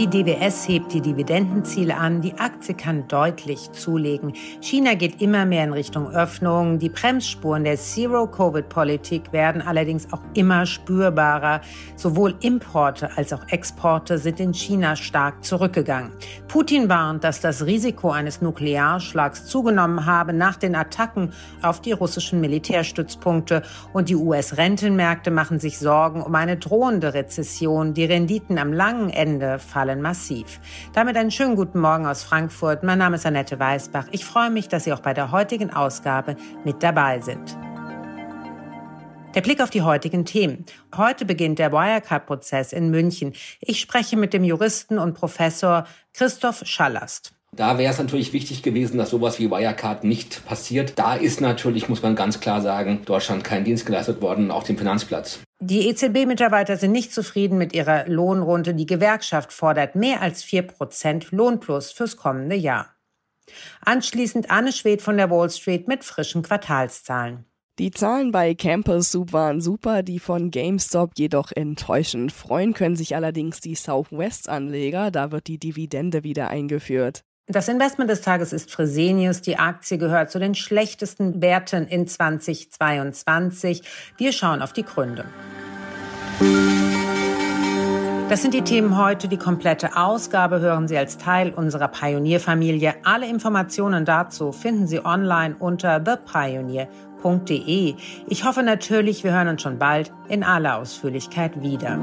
Die DWS hebt die Dividendenziele an, die Aktie kann deutlich zulegen. China geht immer mehr in Richtung Öffnung. Die Bremsspuren der Zero-Covid-Politik werden allerdings auch immer spürbarer. Sowohl Importe als auch Exporte sind in China stark zurückgegangen. Putin warnt, dass das Risiko eines Nuklearschlags zugenommen habe nach den Attacken auf die russischen Militärstützpunkte. Und die US-Rentenmärkte machen sich Sorgen um eine drohende Rezession. Die Renditen am langen Ende fallen massiv. Damit einen schönen guten Morgen aus Frankfurt. Mein Name ist Annette Weißbach. Ich freue mich, dass Sie auch bei der heutigen Ausgabe mit dabei sind. Der Blick auf die heutigen Themen. Heute beginnt der Wirecard-Prozess in München. Ich spreche mit dem Juristen und Professor Christoph Schallast. Da wäre es natürlich wichtig gewesen, dass sowas wie Wirecard nicht passiert. Da ist natürlich, muss man ganz klar sagen, Deutschland kein Dienst geleistet worden, auch dem Finanzplatz. Die EZB-Mitarbeiter sind nicht zufrieden mit ihrer Lohnrunde. Die Gewerkschaft fordert mehr als vier Prozent Lohnplus fürs kommende Jahr. Anschließend Anne Schwed von der Wall Street mit frischen Quartalszahlen. Die Zahlen bei Campus Soup waren super, die von GameStop jedoch enttäuschend. Freuen können sich allerdings die Southwest-Anleger, da wird die Dividende wieder eingeführt. Das Investment des Tages ist Fresenius. Die Aktie gehört zu den schlechtesten Werten in 2022. Wir schauen auf die Gründe. Das sind die Themen heute. Die komplette Ausgabe hören Sie als Teil unserer Pionierfamilie. Alle Informationen dazu finden Sie online unter thepioneer.de. Ich hoffe natürlich, wir hören uns schon bald in aller Ausführlichkeit wieder.